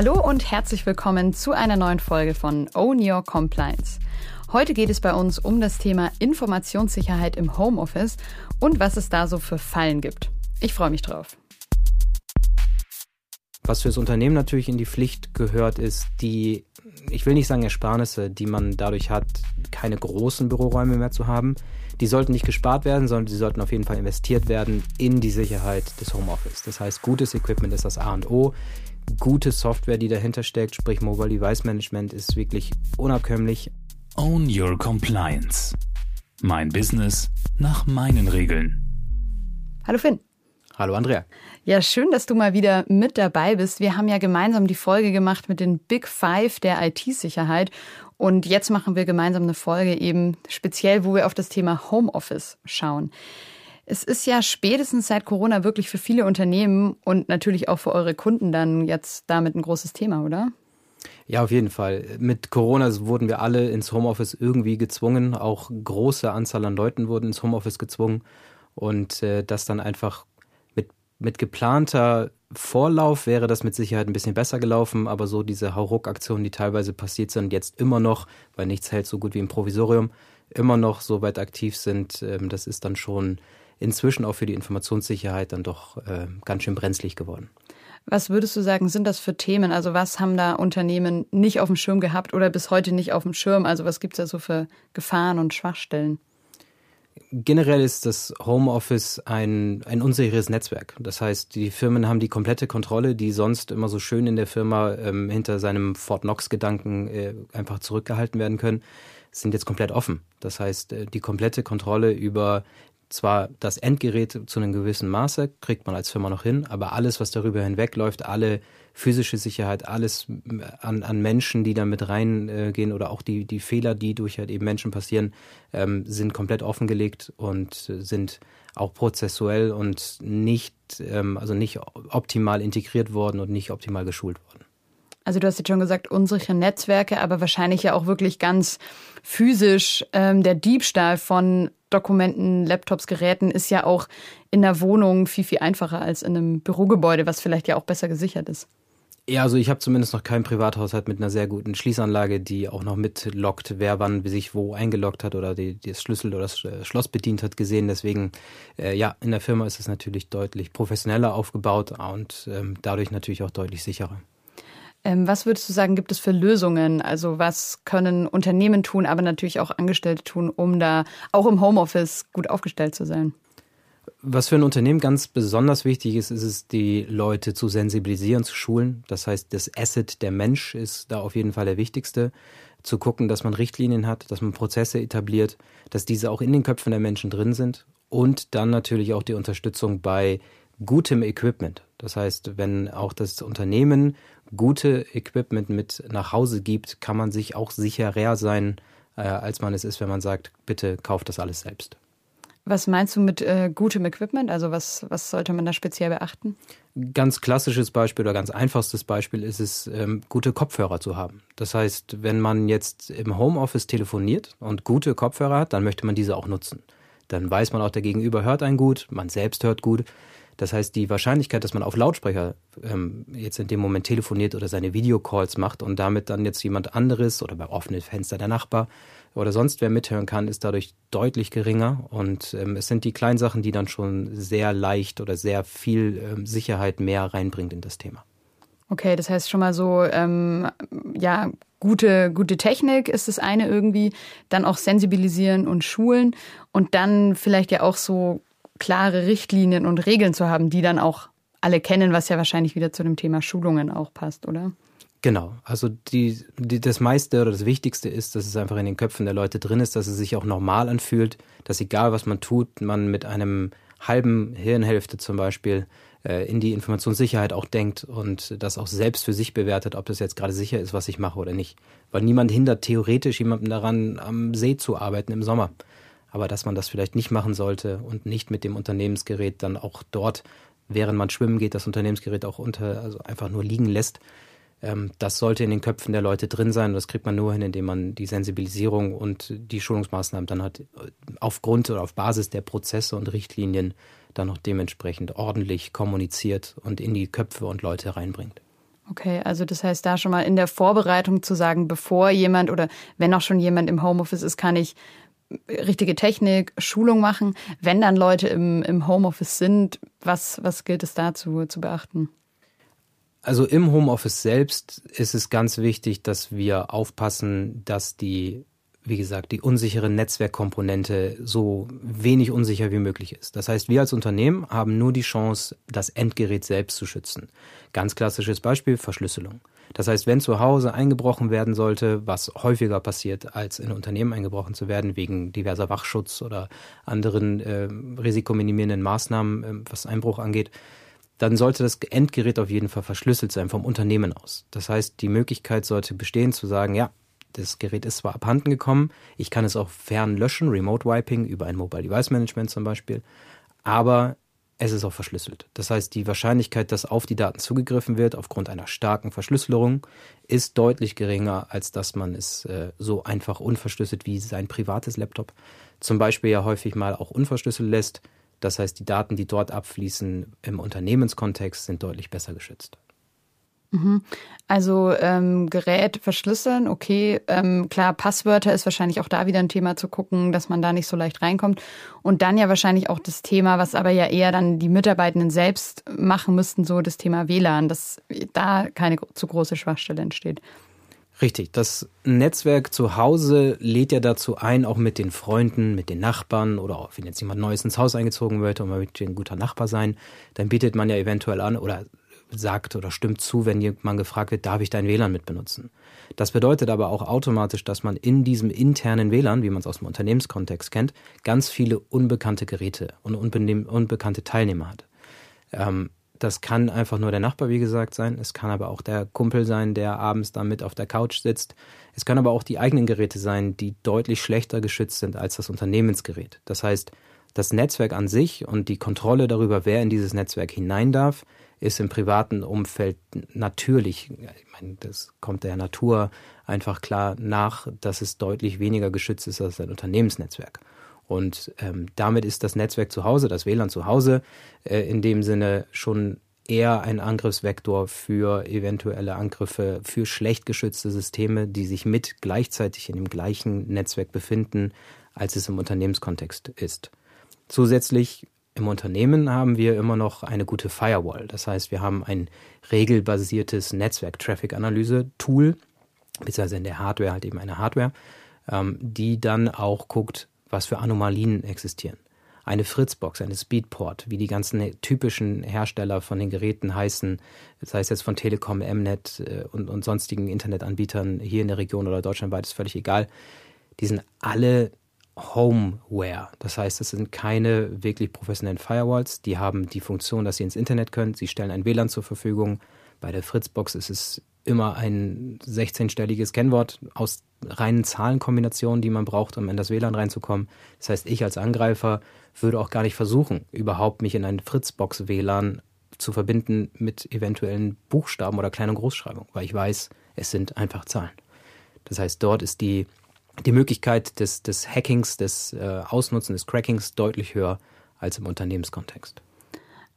Hallo und herzlich willkommen zu einer neuen Folge von Own Your Compliance. Heute geht es bei uns um das Thema Informationssicherheit im Homeoffice und was es da so für Fallen gibt. Ich freue mich drauf. Was für das Unternehmen natürlich in die Pflicht gehört, ist die, ich will nicht sagen Ersparnisse, die man dadurch hat, keine großen Büroräume mehr zu haben. Die sollten nicht gespart werden, sondern die sollten auf jeden Fall investiert werden in die Sicherheit des Homeoffice. Das heißt, gutes Equipment ist das A und O. Gute Software, die dahinter steckt, sprich Mobile Device Management, ist wirklich unabkömmlich. Own Your Compliance. Mein Business nach meinen Regeln. Hallo Finn. Hallo Andrea. Ja, schön, dass du mal wieder mit dabei bist. Wir haben ja gemeinsam die Folge gemacht mit den Big Five der IT-Sicherheit. Und jetzt machen wir gemeinsam eine Folge eben speziell, wo wir auf das Thema Homeoffice schauen. Es ist ja spätestens seit Corona wirklich für viele Unternehmen und natürlich auch für eure Kunden dann jetzt damit ein großes Thema, oder? Ja, auf jeden Fall. Mit Corona wurden wir alle ins Homeoffice irgendwie gezwungen. Auch große Anzahl an Leuten wurden ins Homeoffice gezwungen. Und äh, das dann einfach mit geplanter Vorlauf wäre das mit Sicherheit ein bisschen besser gelaufen, aber so diese Hauruck-Aktionen, die teilweise passiert sind, jetzt immer noch, weil nichts hält so gut wie im Provisorium, immer noch so weit aktiv sind, ähm, das ist dann schon inzwischen auch für die Informationssicherheit dann doch äh, ganz schön brenzlig geworden. Was würdest du sagen, sind das für Themen? Also was haben da Unternehmen nicht auf dem Schirm gehabt oder bis heute nicht auf dem Schirm? Also was gibt es da so für Gefahren und Schwachstellen? generell ist das Homeoffice ein, ein unsicheres Netzwerk. Das heißt, die Firmen haben die komplette Kontrolle, die sonst immer so schön in der Firma ähm, hinter seinem Fort Knox-Gedanken äh, einfach zurückgehalten werden können, sind jetzt komplett offen. Das heißt, äh, die komplette Kontrolle über zwar das Endgerät zu einem gewissen Maße kriegt man als Firma noch hin, aber alles, was darüber hinwegläuft, alle physische Sicherheit, alles an, an Menschen, die da mit reingehen oder auch die, die Fehler, die durch halt eben Menschen passieren, ähm, sind komplett offengelegt und sind auch prozessuell und nicht, ähm, also nicht optimal integriert worden und nicht optimal geschult worden. Also du hast jetzt schon gesagt, unsere Netzwerke, aber wahrscheinlich ja auch wirklich ganz physisch. Ähm, der Diebstahl von Dokumenten, Laptops, Geräten ist ja auch in der Wohnung viel, viel einfacher als in einem Bürogebäude, was vielleicht ja auch besser gesichert ist. Ja, also ich habe zumindest noch keinen Privathaushalt mit einer sehr guten Schließanlage, die auch noch mitlockt, wer wann sich wo eingeloggt hat oder die, die das Schlüssel oder das äh, Schloss bedient hat, gesehen. Deswegen, äh, ja, in der Firma ist es natürlich deutlich professioneller aufgebaut und ähm, dadurch natürlich auch deutlich sicherer. Ähm, was würdest du sagen, gibt es für Lösungen? Also was können Unternehmen tun, aber natürlich auch Angestellte tun, um da auch im Homeoffice gut aufgestellt zu sein? Was für ein Unternehmen ganz besonders wichtig ist, ist es, die Leute zu sensibilisieren, zu schulen. Das heißt, das Asset der Mensch ist da auf jeden Fall der wichtigste. Zu gucken, dass man Richtlinien hat, dass man Prozesse etabliert, dass diese auch in den Köpfen der Menschen drin sind. Und dann natürlich auch die Unterstützung bei gutem Equipment. Das heißt, wenn auch das Unternehmen gute Equipment mit nach Hause gibt, kann man sich auch sicherer sein, äh, als man es ist, wenn man sagt, bitte kauft das alles selbst. Was meinst du mit äh, gutem Equipment? Also was, was sollte man da speziell beachten? Ganz klassisches Beispiel oder ganz einfachstes Beispiel ist es, ähm, gute Kopfhörer zu haben. Das heißt, wenn man jetzt im Homeoffice telefoniert und gute Kopfhörer hat, dann möchte man diese auch nutzen. Dann weiß man auch, der Gegenüber hört einen gut, man selbst hört gut. Das heißt, die Wahrscheinlichkeit, dass man auf Lautsprecher ähm, jetzt in dem Moment telefoniert oder seine Videocalls macht und damit dann jetzt jemand anderes oder bei offenen Fenster der Nachbar oder sonst wer mithören kann, ist dadurch deutlich geringer. Und ähm, es sind die kleinen Sachen, die dann schon sehr leicht oder sehr viel ähm, Sicherheit mehr reinbringt in das Thema. Okay, das heißt schon mal so, ähm, ja, gute, gute Technik ist das eine irgendwie, dann auch sensibilisieren und schulen und dann vielleicht ja auch so klare Richtlinien und Regeln zu haben, die dann auch alle kennen, was ja wahrscheinlich wieder zu dem Thema Schulungen auch passt, oder? Genau, also die, die, das meiste oder das Wichtigste ist, dass es einfach in den Köpfen der Leute drin ist, dass es sich auch normal anfühlt, dass egal was man tut, man mit einem halben Hirnhälfte zum Beispiel äh, in die Informationssicherheit auch denkt und das auch selbst für sich bewertet, ob das jetzt gerade sicher ist, was ich mache oder nicht. Weil niemand hindert theoretisch jemanden daran, am See zu arbeiten im Sommer aber dass man das vielleicht nicht machen sollte und nicht mit dem Unternehmensgerät dann auch dort, während man schwimmen geht, das Unternehmensgerät auch unter, also einfach nur liegen lässt. Ähm, das sollte in den Köpfen der Leute drin sein das kriegt man nur hin, indem man die Sensibilisierung und die Schulungsmaßnahmen dann hat aufgrund oder auf Basis der Prozesse und Richtlinien dann auch dementsprechend ordentlich kommuniziert und in die Köpfe und Leute reinbringt. Okay, also das heißt da schon mal in der Vorbereitung zu sagen, bevor jemand oder wenn auch schon jemand im Homeoffice ist, kann ich richtige Technik, Schulung machen. Wenn dann Leute im, im Homeoffice sind, was, was gilt es dazu zu beachten? Also im Homeoffice selbst ist es ganz wichtig, dass wir aufpassen, dass die wie gesagt, die unsichere Netzwerkkomponente so wenig unsicher wie möglich ist. Das heißt, wir als Unternehmen haben nur die Chance, das Endgerät selbst zu schützen. Ganz klassisches Beispiel, Verschlüsselung. Das heißt, wenn zu Hause eingebrochen werden sollte, was häufiger passiert, als in Unternehmen eingebrochen zu werden, wegen diverser Wachschutz oder anderen äh, risikominimierenden Maßnahmen, äh, was Einbruch angeht, dann sollte das Endgerät auf jeden Fall verschlüsselt sein vom Unternehmen aus. Das heißt, die Möglichkeit sollte bestehen zu sagen, ja, das Gerät ist zwar abhanden gekommen, ich kann es auch fern löschen, Remote Wiping über ein Mobile Device Management zum Beispiel, aber es ist auch verschlüsselt. Das heißt, die Wahrscheinlichkeit, dass auf die Daten zugegriffen wird aufgrund einer starken Verschlüsselung, ist deutlich geringer, als dass man es äh, so einfach unverschlüsselt wie sein privates Laptop zum Beispiel ja häufig mal auch unverschlüsselt lässt. Das heißt, die Daten, die dort abfließen im Unternehmenskontext, sind deutlich besser geschützt. Mhm. Also ähm, Gerät verschlüsseln, okay, ähm, klar, Passwörter ist wahrscheinlich auch da wieder ein Thema zu gucken, dass man da nicht so leicht reinkommt. Und dann ja wahrscheinlich auch das Thema, was aber ja eher dann die Mitarbeitenden selbst machen müssten, so das Thema WLAN, dass da keine zu große Schwachstelle entsteht. Richtig, das Netzwerk zu Hause lädt ja dazu ein, auch mit den Freunden, mit den Nachbarn oder auch wenn jetzt jemand Neues ins Haus eingezogen wird und man möchte ein guter Nachbar sein, dann bietet man ja eventuell an oder sagt oder stimmt zu, wenn jemand gefragt wird, darf ich dein WLAN mit benutzen? Das bedeutet aber auch automatisch, dass man in diesem internen WLAN, wie man es aus dem Unternehmenskontext kennt, ganz viele unbekannte Geräte und unbekannte Teilnehmer hat. Ähm, das kann einfach nur der Nachbar, wie gesagt, sein. Es kann aber auch der Kumpel sein, der abends da mit auf der Couch sitzt. Es können aber auch die eigenen Geräte sein, die deutlich schlechter geschützt sind als das Unternehmensgerät. Das heißt, das Netzwerk an sich und die Kontrolle darüber, wer in dieses Netzwerk hinein darf, ist im privaten Umfeld natürlich, ich meine, das kommt der Natur einfach klar nach, dass es deutlich weniger geschützt ist als ein Unternehmensnetzwerk. Und ähm, damit ist das Netzwerk zu Hause, das WLAN zu Hause, äh, in dem Sinne schon eher ein Angriffsvektor für eventuelle Angriffe für schlecht geschützte Systeme, die sich mit gleichzeitig in dem gleichen Netzwerk befinden, als es im Unternehmenskontext ist. Zusätzlich im Unternehmen haben wir immer noch eine gute Firewall. Das heißt, wir haben ein regelbasiertes Netzwerk-Traffic-Analyse-Tool, beziehungsweise in der Hardware halt eben eine Hardware, ähm, die dann auch guckt, was für Anomalien existieren. Eine Fritzbox, eine Speedport, wie die ganzen typischen Hersteller von den Geräten heißen, das heißt jetzt von Telekom, Mnet äh, und, und sonstigen Internetanbietern hier in der Region oder deutschlandweit, ist völlig egal. Die sind alle Homeware. Das heißt, es sind keine wirklich professionellen Firewalls. Die haben die Funktion, dass sie ins Internet können. Sie stellen ein WLAN zur Verfügung. Bei der Fritzbox ist es immer ein 16-stelliges Kennwort aus reinen Zahlenkombinationen, die man braucht, um in das WLAN reinzukommen. Das heißt, ich als Angreifer würde auch gar nicht versuchen, überhaupt mich in ein Fritzbox-WLAN zu verbinden mit eventuellen Buchstaben oder Klein- und Großschreibung, weil ich weiß, es sind einfach Zahlen. Das heißt, dort ist die die Möglichkeit des, des Hackings, des äh, Ausnutzen, des Crackings deutlich höher als im Unternehmenskontext.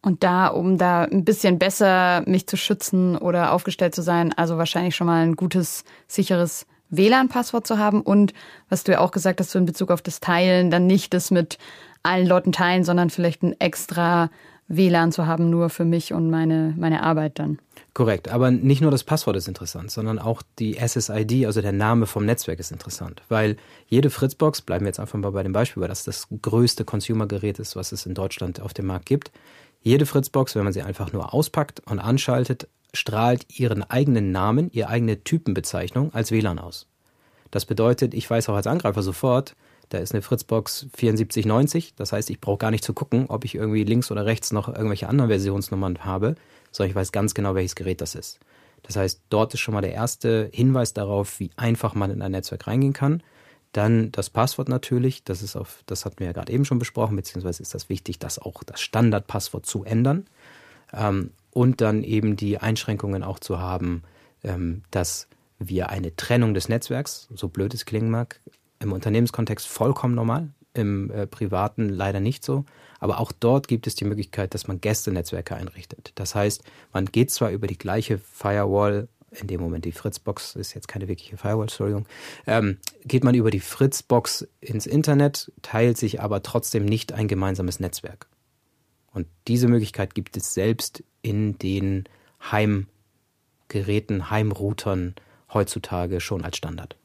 Und da, um da ein bisschen besser mich zu schützen oder aufgestellt zu sein, also wahrscheinlich schon mal ein gutes, sicheres WLAN-Passwort zu haben und was du ja auch gesagt hast, so in Bezug auf das Teilen, dann nicht das mit allen Leuten teilen, sondern vielleicht ein extra WLAN zu haben, nur für mich und meine, meine Arbeit dann. Korrekt, aber nicht nur das Passwort ist interessant, sondern auch die SSID, also der Name vom Netzwerk ist interessant, weil jede Fritzbox, bleiben wir jetzt einfach mal bei dem Beispiel, weil das das größte Consumer-Gerät ist, was es in Deutschland auf dem Markt gibt. Jede Fritzbox, wenn man sie einfach nur auspackt und anschaltet, strahlt ihren eigenen Namen, ihre eigene Typenbezeichnung als WLAN aus. Das bedeutet, ich weiß auch als Angreifer sofort, da ist eine Fritzbox 7490. Das heißt, ich brauche gar nicht zu gucken, ob ich irgendwie links oder rechts noch irgendwelche anderen Versionsnummern habe, sondern ich weiß ganz genau, welches Gerät das ist. Das heißt, dort ist schon mal der erste Hinweis darauf, wie einfach man in ein Netzwerk reingehen kann. Dann das Passwort natürlich, das ist auf, das hatten wir ja gerade eben schon besprochen, beziehungsweise ist das wichtig, das auch das Standardpasswort zu ändern. Ähm, und dann eben die Einschränkungen auch zu haben, ähm, dass wir eine Trennung des Netzwerks, so blöd es klingen mag, im Unternehmenskontext vollkommen normal. Im äh, privaten leider nicht so. Aber auch dort gibt es die Möglichkeit, dass man Gästenetzwerke einrichtet. Das heißt, man geht zwar über die gleiche Firewall, in dem Moment die Fritzbox ist jetzt keine wirkliche Firewall, Entschuldigung, ähm, geht man über die Fritzbox ins Internet, teilt sich aber trotzdem nicht ein gemeinsames Netzwerk. Und diese Möglichkeit gibt es selbst in den Heimgeräten, Heimroutern heutzutage schon als Standard.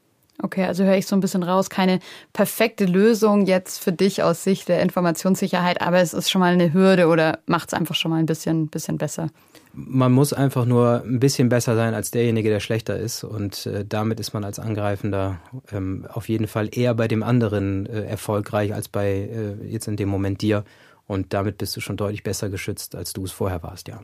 Okay, also höre ich so ein bisschen raus, keine perfekte Lösung jetzt für dich aus Sicht der Informationssicherheit, aber es ist schon mal eine Hürde oder macht es einfach schon mal ein bisschen, bisschen besser. Man muss einfach nur ein bisschen besser sein als derjenige, der schlechter ist. Und äh, damit ist man als Angreifender ähm, auf jeden Fall eher bei dem anderen äh, erfolgreich als bei äh, jetzt in dem Moment dir. Und damit bist du schon deutlich besser geschützt, als du es vorher warst, ja.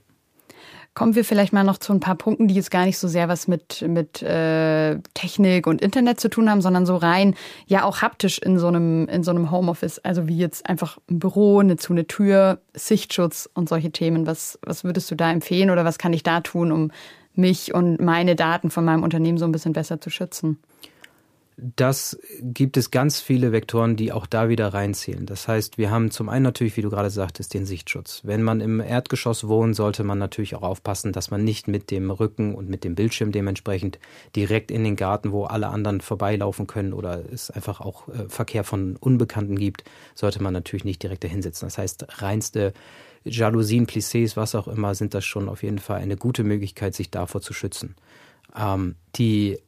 Kommen wir vielleicht mal noch zu ein paar Punkten, die jetzt gar nicht so sehr was mit, mit äh, Technik und Internet zu tun haben, sondern so rein, ja auch haptisch in so einem, in so einem Homeoffice. Also wie jetzt einfach ein Büro, eine zu eine Tür, Sichtschutz und solche Themen. Was, was würdest du da empfehlen oder was kann ich da tun, um mich und meine Daten von meinem Unternehmen so ein bisschen besser zu schützen? Das gibt es ganz viele Vektoren, die auch da wieder reinzählen. Das heißt, wir haben zum einen natürlich, wie du gerade sagtest, den Sichtschutz. Wenn man im Erdgeschoss wohnt, sollte man natürlich auch aufpassen, dass man nicht mit dem Rücken und mit dem Bildschirm dementsprechend direkt in den Garten, wo alle anderen vorbeilaufen können oder es einfach auch äh, Verkehr von Unbekannten gibt, sollte man natürlich nicht direkt dahin sitzen. Das heißt, reinste Jalousien, Plissés, was auch immer, sind das schon auf jeden Fall eine gute Möglichkeit, sich davor zu schützen. Ähm, die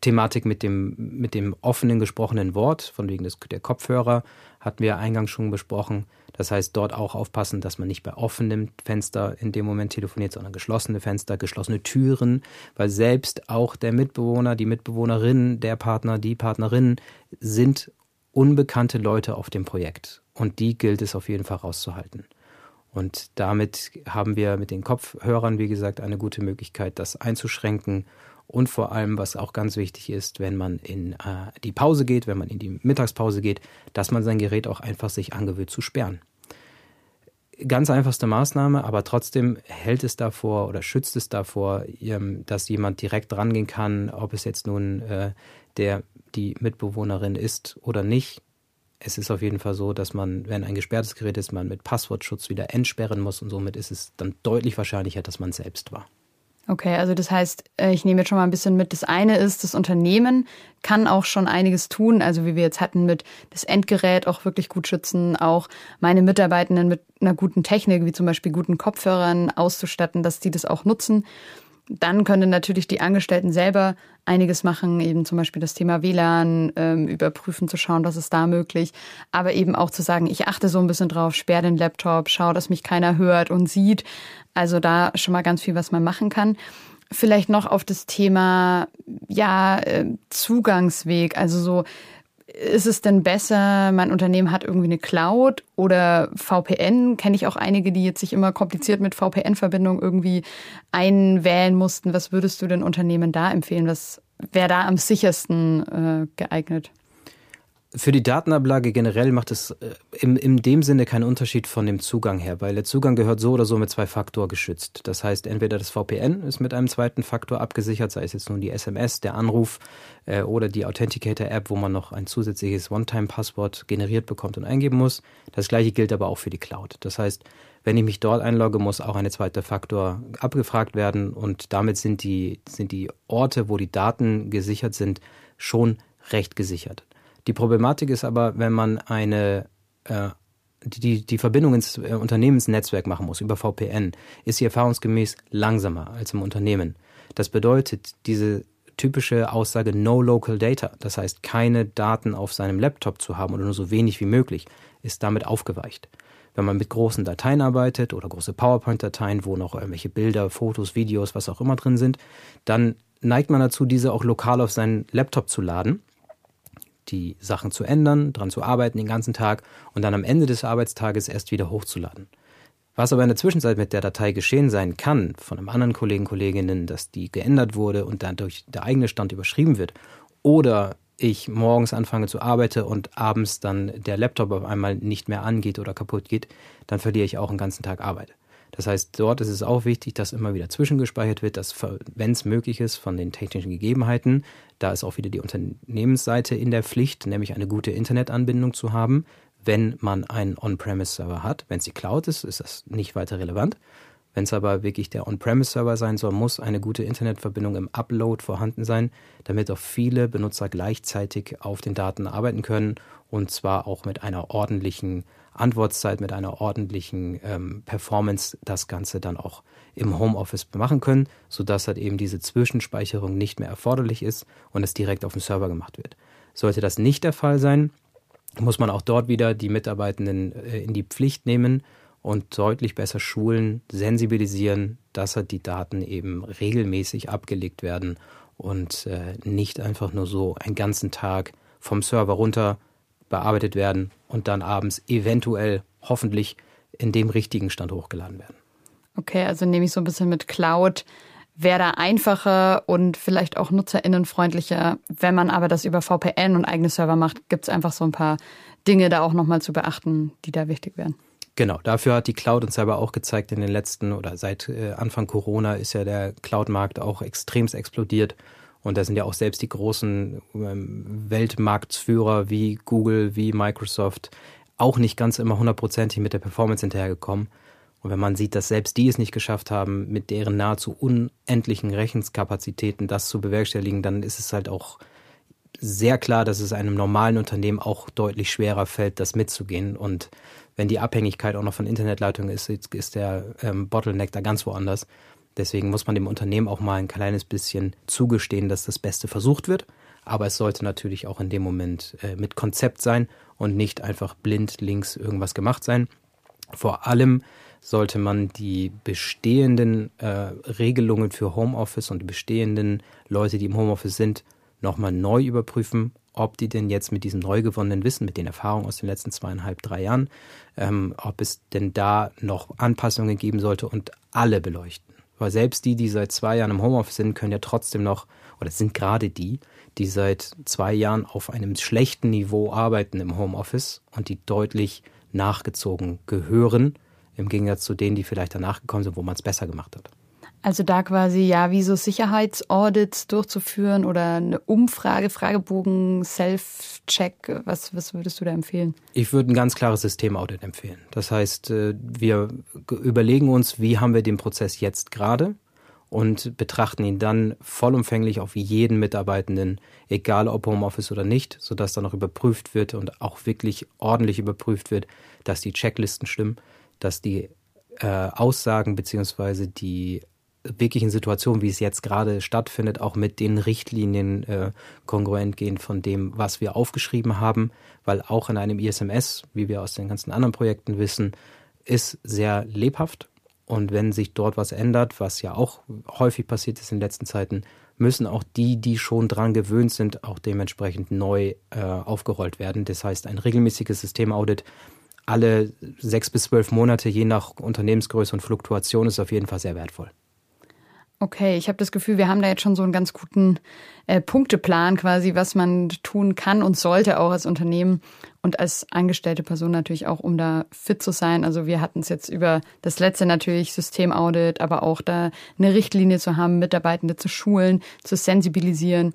Thematik mit dem, mit dem offenen gesprochenen Wort, von wegen des, der Kopfhörer, hatten wir eingangs schon besprochen. Das heißt, dort auch aufpassen, dass man nicht bei offenem Fenster in dem Moment telefoniert, sondern geschlossene Fenster, geschlossene Türen, weil selbst auch der Mitbewohner, die Mitbewohnerin, der Partner, die Partnerin sind unbekannte Leute auf dem Projekt. Und die gilt es auf jeden Fall rauszuhalten. Und damit haben wir mit den Kopfhörern, wie gesagt, eine gute Möglichkeit, das einzuschränken und vor allem, was auch ganz wichtig ist, wenn man in äh, die Pause geht, wenn man in die Mittagspause geht, dass man sein Gerät auch einfach sich angewöhnt zu sperren. Ganz einfachste Maßnahme, aber trotzdem hält es davor oder schützt es davor, ähm, dass jemand direkt rangehen kann, ob es jetzt nun äh, der die Mitbewohnerin ist oder nicht. Es ist auf jeden Fall so, dass man, wenn ein gesperrtes Gerät ist, man mit Passwortschutz wieder entsperren muss und somit ist es dann deutlich wahrscheinlicher, dass man selbst war. Okay, also das heißt, äh, ich nehme jetzt schon mal ein bisschen mit. Das eine ist, das Unternehmen kann auch schon einiges tun. Also wie wir jetzt hatten mit das Endgerät auch wirklich gut schützen, auch meine Mitarbeitenden mit einer guten Technik, wie zum Beispiel guten Kopfhörern auszustatten, dass die das auch nutzen. Dann können natürlich die Angestellten selber einiges machen, eben zum Beispiel das Thema WLAN ähm, überprüfen, zu schauen, was ist da möglich, aber eben auch zu sagen, ich achte so ein bisschen drauf, sperre den Laptop, schaue, dass mich keiner hört und sieht. Also da schon mal ganz viel, was man machen kann. Vielleicht noch auf das Thema ja äh, Zugangsweg, also so ist es denn besser, mein Unternehmen hat irgendwie eine Cloud oder VPN? Kenne ich auch einige, die jetzt sich immer kompliziert mit VPN-Verbindung irgendwie einwählen mussten. Was würdest du den Unternehmen da empfehlen? Was wäre da am sichersten äh, geeignet? Für die Datenablage generell macht es äh, in, in dem Sinne keinen Unterschied von dem Zugang her, weil der Zugang gehört so oder so mit zwei Faktor geschützt. Das heißt, entweder das VPN ist mit einem zweiten Faktor abgesichert, sei es jetzt nun die SMS, der Anruf äh, oder die Authenticator-App, wo man noch ein zusätzliches One-Time-Passwort generiert bekommt und eingeben muss. Das gleiche gilt aber auch für die Cloud. Das heißt, wenn ich mich dort einlogge, muss auch ein zweiter Faktor abgefragt werden und damit sind die, sind die Orte, wo die Daten gesichert sind, schon recht gesichert. Die Problematik ist aber, wenn man eine äh, die, die Verbindung ins äh, Unternehmensnetzwerk machen muss über VPN, ist sie erfahrungsgemäß langsamer als im Unternehmen. Das bedeutet, diese typische Aussage No Local Data, das heißt keine Daten auf seinem Laptop zu haben oder nur so wenig wie möglich, ist damit aufgeweicht. Wenn man mit großen Dateien arbeitet oder große PowerPoint-Dateien, wo noch irgendwelche Bilder, Fotos, Videos, was auch immer drin sind, dann neigt man dazu, diese auch lokal auf seinen Laptop zu laden die Sachen zu ändern, dran zu arbeiten den ganzen Tag und dann am Ende des Arbeitstages erst wieder hochzuladen. Was aber in der Zwischenzeit mit der Datei geschehen sein kann, von einem anderen Kollegen, Kolleginnen, dass die geändert wurde und dadurch der eigene Stand überschrieben wird, oder ich morgens anfange zu arbeiten und abends dann der Laptop auf einmal nicht mehr angeht oder kaputt geht, dann verliere ich auch einen ganzen Tag Arbeit. Das heißt, dort ist es auch wichtig, dass immer wieder zwischengespeichert wird, dass, wenn es möglich ist, von den technischen Gegebenheiten, da ist auch wieder die Unternehmensseite in der Pflicht, nämlich eine gute Internetanbindung zu haben. Wenn man einen On-Premise-Server hat, wenn es die Cloud ist, ist das nicht weiter relevant. Wenn es aber wirklich der On-Premise-Server sein soll, muss eine gute Internetverbindung im Upload vorhanden sein, damit auch viele Benutzer gleichzeitig auf den Daten arbeiten können und zwar auch mit einer ordentlichen Antwortzeit, mit einer ordentlichen ähm, Performance das Ganze dann auch im Homeoffice machen können, sodass halt eben diese Zwischenspeicherung nicht mehr erforderlich ist und es direkt auf dem Server gemacht wird. Sollte das nicht der Fall sein, muss man auch dort wieder die Mitarbeitenden äh, in die Pflicht nehmen und deutlich besser schulen, sensibilisieren, dass halt die Daten eben regelmäßig abgelegt werden und äh, nicht einfach nur so einen ganzen Tag vom Server runter bearbeitet werden und dann abends eventuell hoffentlich in dem richtigen Stand hochgeladen werden. Okay, also nehme ich so ein bisschen mit Cloud. Wäre da einfacher und vielleicht auch nutzerinnenfreundlicher. Wenn man aber das über VPN und eigene Server macht, gibt es einfach so ein paar Dinge da auch nochmal zu beachten, die da wichtig wären. Genau, dafür hat die Cloud uns aber auch gezeigt in den letzten oder seit äh, Anfang Corona ist ja der Cloud-Markt auch extremst explodiert. Und da sind ja auch selbst die großen ähm, Weltmarktführer wie Google, wie Microsoft auch nicht ganz immer hundertprozentig mit der Performance hinterhergekommen. Und wenn man sieht, dass selbst die es nicht geschafft haben, mit deren nahezu unendlichen Rechenskapazitäten das zu bewerkstelligen, dann ist es halt auch sehr klar, dass es einem normalen Unternehmen auch deutlich schwerer fällt, das mitzugehen. Und wenn die Abhängigkeit auch noch von Internetleitungen ist, ist der ähm, Bottleneck da ganz woanders. Deswegen muss man dem Unternehmen auch mal ein kleines bisschen zugestehen, dass das Beste versucht wird. Aber es sollte natürlich auch in dem Moment äh, mit Konzept sein und nicht einfach blind links irgendwas gemacht sein. Vor allem sollte man die bestehenden äh, Regelungen für Homeoffice und die bestehenden Leute, die im Homeoffice sind, nochmal neu überprüfen, ob die denn jetzt mit diesem neu gewonnenen Wissen, mit den Erfahrungen aus den letzten zweieinhalb, drei Jahren, ähm, ob es denn da noch Anpassungen geben sollte und alle beleuchten. Weil selbst die, die seit zwei Jahren im Homeoffice sind, können ja trotzdem noch, oder sind gerade die, die seit zwei Jahren auf einem schlechten Niveau arbeiten im Homeoffice und die deutlich nachgezogen gehören, im Gegensatz zu denen, die vielleicht danach gekommen sind, wo man es besser gemacht hat. Also da quasi ja wie so Sicherheitsaudits durchzuführen oder eine Umfrage, Fragebogen, Self-Check. Was, was würdest du da empfehlen? Ich würde ein ganz klares Systemaudit empfehlen. Das heißt, äh, wir überlegen uns, wie haben wir den Prozess jetzt gerade und betrachten ihn dann vollumfänglich auf jeden Mitarbeitenden, egal ob Homeoffice oder nicht, sodass dann auch überprüft wird und auch wirklich ordentlich überprüft wird, dass die Checklisten stimmen, dass die äh, Aussagen beziehungsweise die wirklichen Situation, wie es jetzt gerade stattfindet, auch mit den Richtlinien äh, kongruent gehen von dem, was wir aufgeschrieben haben, weil auch in einem ISMS, wie wir aus den ganzen anderen Projekten wissen, ist sehr lebhaft. Und wenn sich dort was ändert, was ja auch häufig passiert ist in den letzten Zeiten, müssen auch die, die schon dran gewöhnt sind, auch dementsprechend neu äh, aufgerollt werden. Das heißt, ein regelmäßiges Systemaudit alle sechs bis zwölf Monate, je nach Unternehmensgröße und Fluktuation, ist auf jeden Fall sehr wertvoll. Okay, ich habe das Gefühl, wir haben da jetzt schon so einen ganz guten äh, Punkteplan quasi, was man tun kann und sollte auch als Unternehmen und als angestellte Person natürlich auch, um da fit zu sein. Also wir hatten es jetzt über das letzte natürlich Systemaudit, aber auch da eine Richtlinie zu haben, Mitarbeitende zu schulen, zu sensibilisieren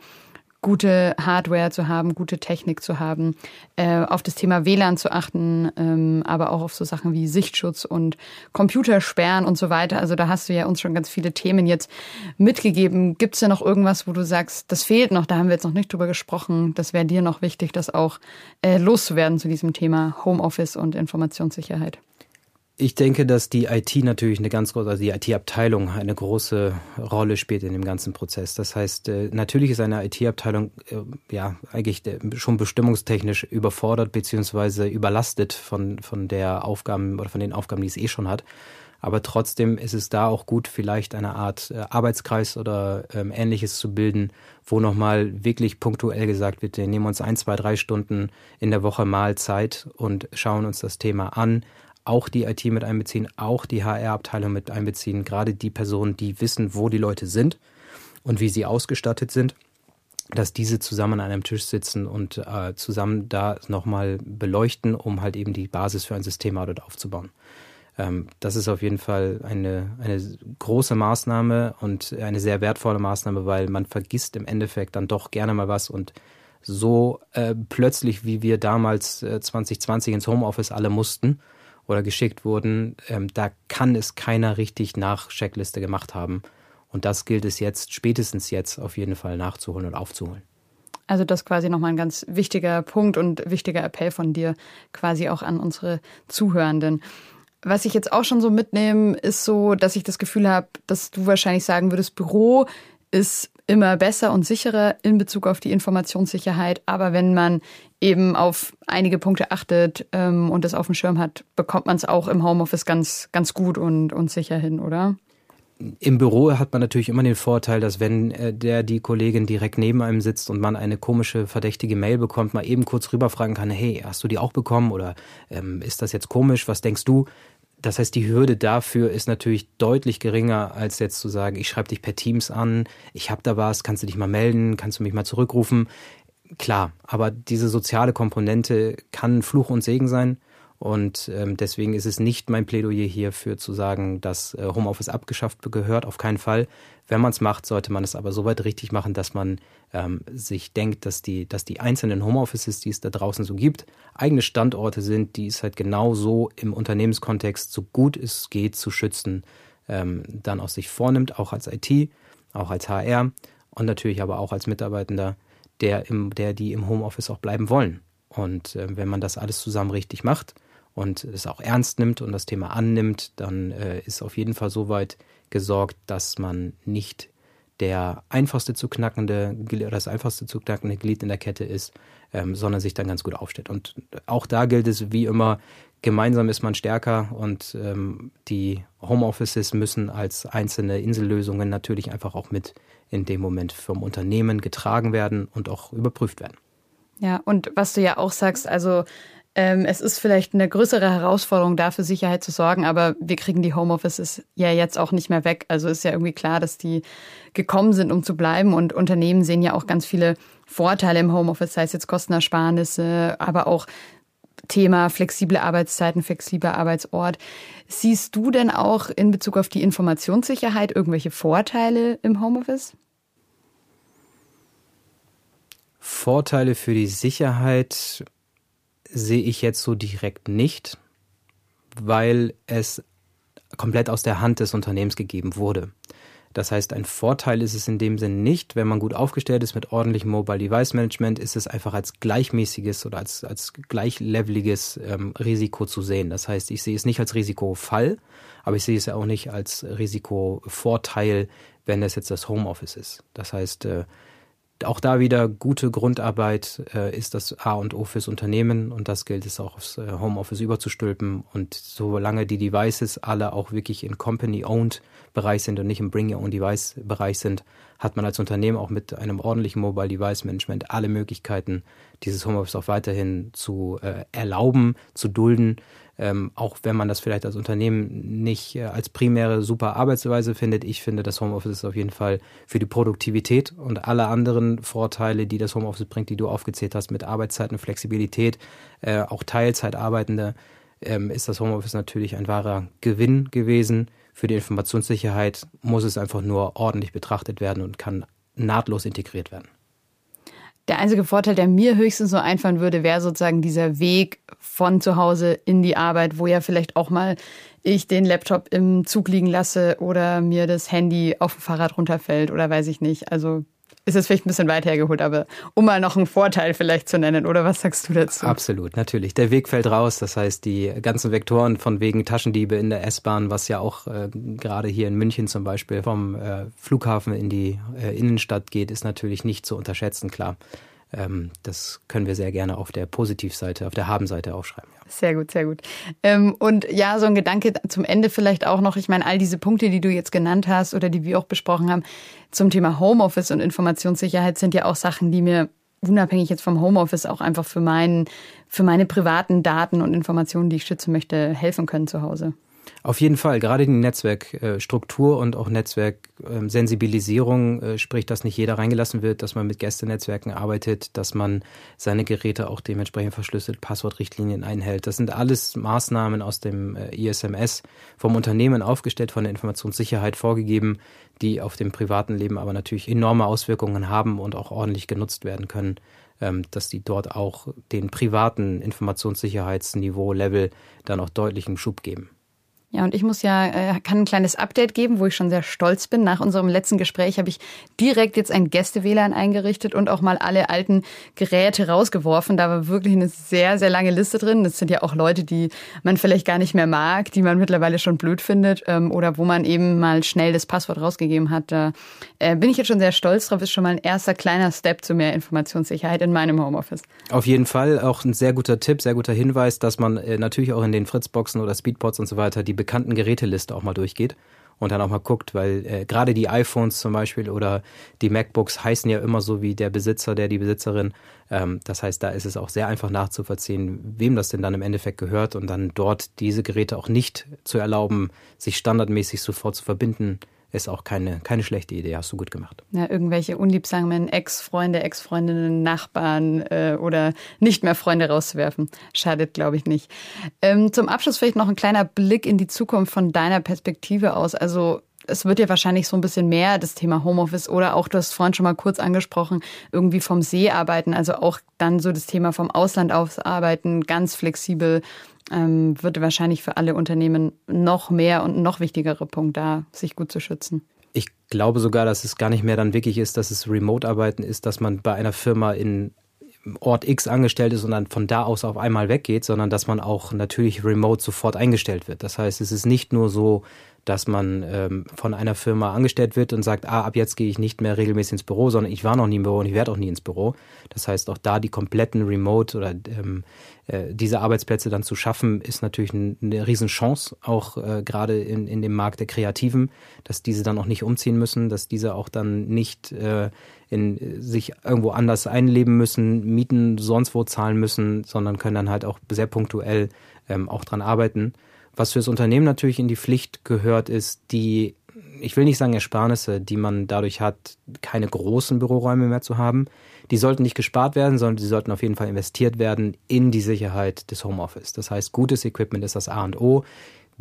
gute Hardware zu haben, gute Technik zu haben, äh, auf das Thema WLAN zu achten, ähm, aber auch auf so Sachen wie Sichtschutz und Computersperren und so weiter. Also da hast du ja uns schon ganz viele Themen jetzt mitgegeben. Gibt es da noch irgendwas, wo du sagst, das fehlt noch, da haben wir jetzt noch nicht drüber gesprochen, das wäre dir noch wichtig, das auch äh, loszuwerden zu diesem Thema Homeoffice und Informationssicherheit? Ich denke, dass die IT natürlich eine ganz große, also die IT-Abteilung eine große Rolle spielt in dem ganzen Prozess. Das heißt, äh, natürlich ist eine IT-Abteilung äh, ja eigentlich äh, schon bestimmungstechnisch überfordert beziehungsweise überlastet von, von der Aufgaben oder von den Aufgaben, die es eh schon hat. Aber trotzdem ist es da auch gut, vielleicht eine Art Arbeitskreis oder ähm, ähnliches zu bilden, wo nochmal wirklich punktuell gesagt wird, wir nehmen uns ein, zwei, drei Stunden in der Woche mal Zeit und schauen uns das Thema an, auch die IT mit einbeziehen, auch die HR-Abteilung mit einbeziehen, gerade die Personen, die wissen, wo die Leute sind und wie sie ausgestattet sind, dass diese zusammen an einem Tisch sitzen und äh, zusammen da nochmal beleuchten, um halt eben die Basis für ein Systemaudit aufzubauen. Ähm, das ist auf jeden Fall eine, eine große Maßnahme und eine sehr wertvolle Maßnahme, weil man vergisst im Endeffekt dann doch gerne mal was und so äh, plötzlich, wie wir damals äh, 2020 ins Homeoffice alle mussten oder geschickt wurden, ähm, da kann es keiner richtig nach Checkliste gemacht haben. Und das gilt es jetzt, spätestens jetzt auf jeden Fall nachzuholen und aufzuholen. Also das quasi nochmal ein ganz wichtiger Punkt und wichtiger Appell von dir quasi auch an unsere Zuhörenden. Was ich jetzt auch schon so mitnehme, ist so, dass ich das Gefühl habe, dass du wahrscheinlich sagen würdest, Büro ist immer besser und sicherer in Bezug auf die Informationssicherheit. Aber wenn man eben auf einige Punkte achtet ähm, und das auf dem Schirm hat, bekommt man es auch im Homeoffice ganz, ganz gut und, und sicher hin, oder? Im Büro hat man natürlich immer den Vorteil, dass wenn äh, der die Kollegin direkt neben einem sitzt und man eine komische, verdächtige Mail bekommt, mal eben kurz rüberfragen kann, hey, hast du die auch bekommen oder ähm, ist das jetzt komisch, was denkst du? Das heißt, die Hürde dafür ist natürlich deutlich geringer, als jetzt zu sagen, ich schreibe dich per Teams an, ich habe da was, kannst du dich mal melden, kannst du mich mal zurückrufen. Klar, aber diese soziale Komponente kann Fluch und Segen sein. Und ähm, deswegen ist es nicht mein Plädoyer hierfür zu sagen, dass äh, Homeoffice abgeschafft gehört, auf keinen Fall. Wenn man es macht, sollte man es aber so weit richtig machen, dass man ähm, sich denkt, dass die, dass die einzelnen Homeoffices, die es da draußen so gibt, eigene Standorte sind, die es halt genau so im Unternehmenskontext so gut es geht zu schützen, ähm, dann aus sich vornimmt, auch als IT, auch als HR und natürlich aber auch als Mitarbeitender, der, im, der die im Homeoffice auch bleiben wollen. Und äh, wenn man das alles zusammen richtig macht, und es auch ernst nimmt und das Thema annimmt, dann äh, ist auf jeden Fall so weit gesorgt, dass man nicht der einfachste zu knackende das einfachste zu knackende Glied in der Kette ist, ähm, sondern sich dann ganz gut aufstellt. Und auch da gilt es wie immer, gemeinsam ist man stärker und ähm, die Homeoffices müssen als einzelne Insellösungen natürlich einfach auch mit in dem Moment vom Unternehmen getragen werden und auch überprüft werden. Ja, und was du ja auch sagst, also ähm, es ist vielleicht eine größere Herausforderung, da für Sicherheit zu sorgen, aber wir kriegen die Homeoffices ja jetzt auch nicht mehr weg. Also ist ja irgendwie klar, dass die gekommen sind, um zu bleiben. Und Unternehmen sehen ja auch ganz viele Vorteile im Homeoffice, sei es jetzt Kostenersparnisse, aber auch Thema flexible Arbeitszeiten, flexibler Arbeitsort. Siehst du denn auch in Bezug auf die Informationssicherheit irgendwelche Vorteile im Homeoffice? Vorteile für die Sicherheit sehe ich jetzt so direkt nicht, weil es komplett aus der Hand des Unternehmens gegeben wurde. Das heißt, ein Vorteil ist es in dem Sinn nicht. Wenn man gut aufgestellt ist mit ordentlichem Mobile Device Management, ist es einfach als gleichmäßiges oder als, als gleichleveliges ähm, Risiko zu sehen. Das heißt, ich sehe es nicht als Risikofall, aber ich sehe es auch nicht als Risikovorteil, wenn es jetzt das Homeoffice ist. Das heißt, äh, auch da wieder gute Grundarbeit äh, ist das A und O fürs Unternehmen und das gilt es auch aufs äh, Homeoffice überzustülpen. Und solange die Devices alle auch wirklich in Company-owned Bereich sind und nicht im Bring Your Own Device Bereich sind, hat man als Unternehmen auch mit einem ordentlichen Mobile Device Management alle Möglichkeiten, dieses Homeoffice auch weiterhin zu äh, erlauben, zu dulden ähm, auch wenn man das vielleicht als Unternehmen nicht äh, als primäre super Arbeitsweise findet. Ich finde, das Homeoffice ist auf jeden Fall für die Produktivität und alle anderen Vorteile, die das Homeoffice bringt, die du aufgezählt hast, mit Arbeitszeiten, Flexibilität, äh, auch Teilzeitarbeitende, ähm, ist das Homeoffice natürlich ein wahrer Gewinn gewesen. Für die Informationssicherheit muss es einfach nur ordentlich betrachtet werden und kann nahtlos integriert werden. Der einzige Vorteil, der mir höchstens so einfallen würde, wäre sozusagen dieser Weg von zu Hause in die Arbeit, wo ja vielleicht auch mal ich den Laptop im Zug liegen lasse oder mir das Handy auf dem Fahrrad runterfällt oder weiß ich nicht. Also ist es vielleicht ein bisschen weit hergeholt, aber um mal noch einen Vorteil vielleicht zu nennen, oder was sagst du dazu? Absolut, natürlich. Der Weg fällt raus, das heißt, die ganzen Vektoren von wegen Taschendiebe in der S-Bahn, was ja auch äh, gerade hier in München zum Beispiel vom äh, Flughafen in die äh, Innenstadt geht, ist natürlich nicht zu unterschätzen, klar. Ähm, das können wir sehr gerne auf der Positivseite, auf der Habenseite aufschreiben. Ja. Sehr gut, sehr gut. Ähm, und ja, so ein Gedanke zum Ende vielleicht auch noch. Ich meine, all diese Punkte, die du jetzt genannt hast oder die wir auch besprochen haben zum Thema Homeoffice und Informationssicherheit sind ja auch Sachen, die mir unabhängig jetzt vom Homeoffice auch einfach für meinen, für meine privaten Daten und Informationen, die ich schützen möchte, helfen können zu Hause. Auf jeden Fall, gerade die Netzwerkstruktur und auch Netzwerksensibilisierung, äh, sprich, dass nicht jeder reingelassen wird, dass man mit Gästenetzwerken arbeitet, dass man seine Geräte auch dementsprechend verschlüsselt, Passwortrichtlinien einhält. Das sind alles Maßnahmen aus dem äh, ISMS vom Unternehmen aufgestellt, von der Informationssicherheit vorgegeben, die auf dem privaten Leben aber natürlich enorme Auswirkungen haben und auch ordentlich genutzt werden können ähm, dass die dort auch den privaten Informationssicherheitsniveau, Level dann auch deutlichen Schub geben. Ja, und ich muss ja, äh, kann ein kleines Update geben, wo ich schon sehr stolz bin. Nach unserem letzten Gespräch habe ich direkt jetzt ein Gäste-WLAN eingerichtet und auch mal alle alten Geräte rausgeworfen. Da war wirklich eine sehr, sehr lange Liste drin. Das sind ja auch Leute, die man vielleicht gar nicht mehr mag, die man mittlerweile schon blöd findet ähm, oder wo man eben mal schnell das Passwort rausgegeben hat. Da äh, bin ich jetzt schon sehr stolz drauf. Ist schon mal ein erster kleiner Step zu mehr Informationssicherheit in meinem Homeoffice. Auf jeden Fall auch ein sehr guter Tipp, sehr guter Hinweis, dass man äh, natürlich auch in den Fritzboxen oder Speedpots und so weiter die bekannten Geräteliste auch mal durchgeht und dann auch mal guckt, weil äh, gerade die iPhones zum Beispiel oder die MacBooks heißen ja immer so wie der Besitzer, der die Besitzerin. Ähm, das heißt, da ist es auch sehr einfach nachzuvollziehen, wem das denn dann im Endeffekt gehört und dann dort diese Geräte auch nicht zu erlauben, sich standardmäßig sofort zu verbinden ist auch keine, keine schlechte Idee, hast du gut gemacht. Ja, irgendwelche unliebsamen Ex-Freunde, Ex-Freundinnen, Nachbarn äh, oder nicht mehr Freunde rauszuwerfen. Schadet, glaube ich, nicht. Ähm, zum Abschluss vielleicht noch ein kleiner Blick in die Zukunft von deiner Perspektive aus. Also es wird ja wahrscheinlich so ein bisschen mehr das Thema Homeoffice oder auch, du hast vorhin schon mal kurz angesprochen, irgendwie vom See arbeiten, also auch dann so das Thema vom Ausland aus arbeiten, ganz flexibel ähm, wird wahrscheinlich für alle Unternehmen noch mehr und noch wichtigere Punkt da, sich gut zu schützen. Ich glaube sogar, dass es gar nicht mehr dann wirklich ist, dass es Remote-Arbeiten ist, dass man bei einer Firma in Ort X angestellt ist und dann von da aus auf einmal weggeht, sondern dass man auch natürlich remote sofort eingestellt wird. Das heißt, es ist nicht nur so, dass man ähm, von einer Firma angestellt wird und sagt, ah, ab jetzt gehe ich nicht mehr regelmäßig ins Büro, sondern ich war noch nie im Büro und ich werde auch nie ins Büro. Das heißt, auch da die kompletten Remote oder ähm, äh, diese Arbeitsplätze dann zu schaffen, ist natürlich ein, eine Riesenchance, auch äh, gerade in, in dem Markt der Kreativen, dass diese dann auch nicht umziehen müssen, dass diese auch dann nicht äh, in, sich irgendwo anders einleben müssen, Mieten sonst wo zahlen müssen, sondern können dann halt auch sehr punktuell ähm, auch dran arbeiten. Was fürs Unternehmen natürlich in die Pflicht gehört, ist die, ich will nicht sagen Ersparnisse, die man dadurch hat, keine großen Büroräume mehr zu haben. Die sollten nicht gespart werden, sondern die sollten auf jeden Fall investiert werden in die Sicherheit des Homeoffice. Das heißt, gutes Equipment ist das A und O.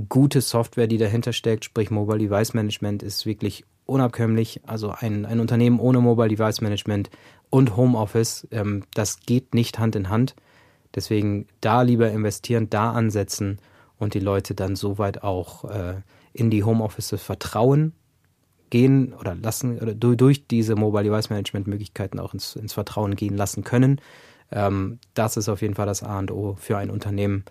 Gute Software, die dahinter steckt, sprich Mobile Device Management, ist wirklich unabkömmlich. Also ein, ein Unternehmen ohne Mobile Device Management und Homeoffice, ähm, das geht nicht Hand in Hand. Deswegen da lieber investieren, da ansetzen und die Leute dann soweit auch äh, in die Homeoffices vertrauen gehen oder lassen oder durch diese Mobile Device Management Möglichkeiten auch ins, ins Vertrauen gehen lassen können. Ähm, das ist auf jeden Fall das A und O für ein Unternehmen,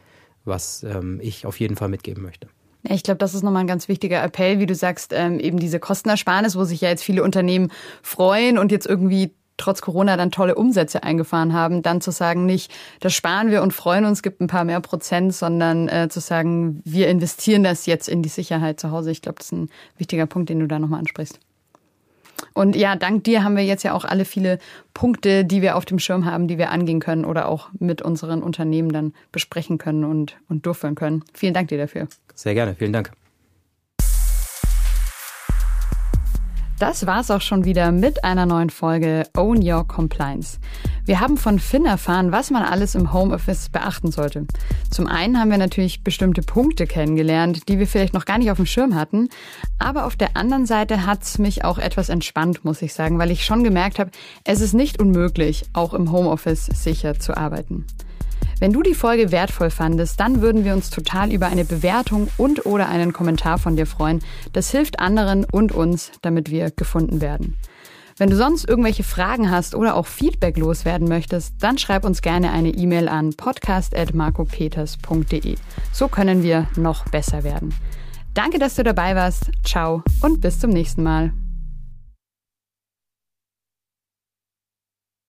was ähm, ich auf jeden Fall mitgeben möchte. Ich glaube, das ist nochmal ein ganz wichtiger Appell, wie du sagst, ähm, eben diese Kostenersparnis, wo sich ja jetzt viele Unternehmen freuen und jetzt irgendwie trotz Corona dann tolle Umsätze eingefahren haben, dann zu sagen, nicht, das sparen wir und freuen uns, gibt ein paar mehr Prozent, sondern äh, zu sagen, wir investieren das jetzt in die Sicherheit zu Hause. Ich glaube, das ist ein wichtiger Punkt, den du da nochmal ansprichst. Und ja, dank dir haben wir jetzt ja auch alle viele Punkte, die wir auf dem Schirm haben, die wir angehen können oder auch mit unseren Unternehmen dann besprechen können und, und durchführen können. Vielen Dank dir dafür. Sehr gerne, vielen Dank. Das war's auch schon wieder mit einer neuen Folge Own Your Compliance. Wir haben von Finn erfahren, was man alles im Homeoffice beachten sollte. Zum einen haben wir natürlich bestimmte Punkte kennengelernt, die wir vielleicht noch gar nicht auf dem Schirm hatten. Aber auf der anderen Seite hat's mich auch etwas entspannt, muss ich sagen, weil ich schon gemerkt habe, es ist nicht unmöglich, auch im Homeoffice sicher zu arbeiten. Wenn du die Folge wertvoll fandest, dann würden wir uns total über eine Bewertung und oder einen Kommentar von dir freuen. Das hilft anderen und uns, damit wir gefunden werden. Wenn du sonst irgendwelche Fragen hast oder auch Feedback loswerden möchtest, dann schreib uns gerne eine E-Mail an podcast.marcopeters.de. So können wir noch besser werden. Danke, dass du dabei warst. Ciao und bis zum nächsten Mal.